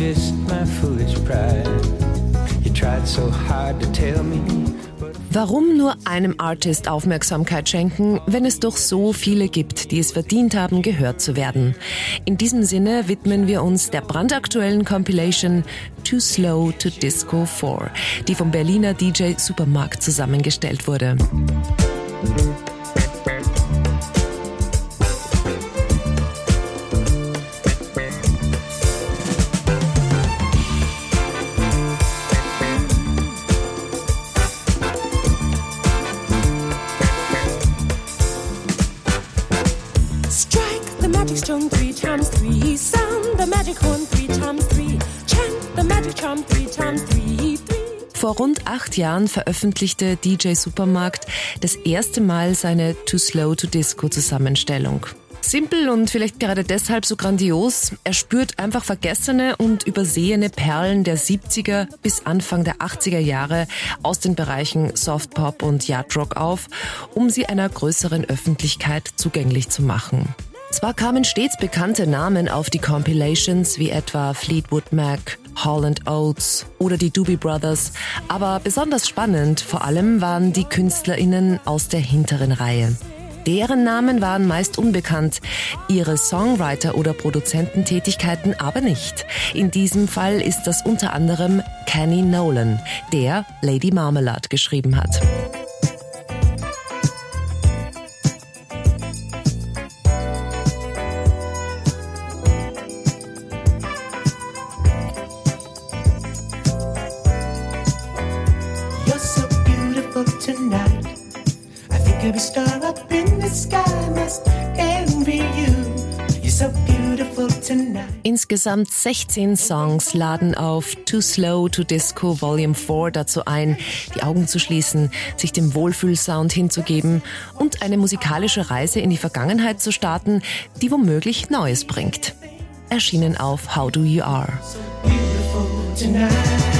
Just my foolish pride? You tried so hard to tell me. Warum nur einem Artist Aufmerksamkeit schenken, wenn es doch so viele gibt, die es verdient haben, gehört zu werden? In diesem Sinne widmen wir uns der brandaktuellen Compilation Too Slow to Disco 4, die vom Berliner DJ Supermarkt zusammengestellt wurde. Magic stone three times three. Sound the magic horn three times three. Chant the magic charm three times three. Vor rund acht Jahren veröffentlichte DJ Supermarkt das erste Mal seine Too Slow to Disco Zusammenstellung. Simpel und vielleicht gerade deshalb so grandios, er spürt einfach vergessene und übersehene Perlen der 70er bis Anfang der 80er Jahre aus den Bereichen Softpop und Yardrock auf, um sie einer größeren Öffentlichkeit zugänglich zu machen. Zwar kamen stets bekannte Namen auf die Compilations wie etwa Fleetwood Mac, Holland Oates oder die Doobie Brothers, aber besonders spannend vor allem waren die KünstlerInnen aus der hinteren Reihe. Deren Namen waren meist unbekannt, ihre Songwriter- oder Produzententätigkeiten aber nicht. In diesem Fall ist das unter anderem Kenny Nolan, der Lady Marmalade geschrieben hat. Beautiful tonight. I think every star up in the sky must envy you. You're so beautiful tonight. Insgesamt 16 Songs laden auf Too Slow to Disco Volume 4 dazu ein, die Augen zu schließen, sich dem Wohlfühlsound hinzugeben und eine musikalische Reise in die Vergangenheit zu starten, die womöglich Neues bringt. Erschienen auf How Do You Are. Das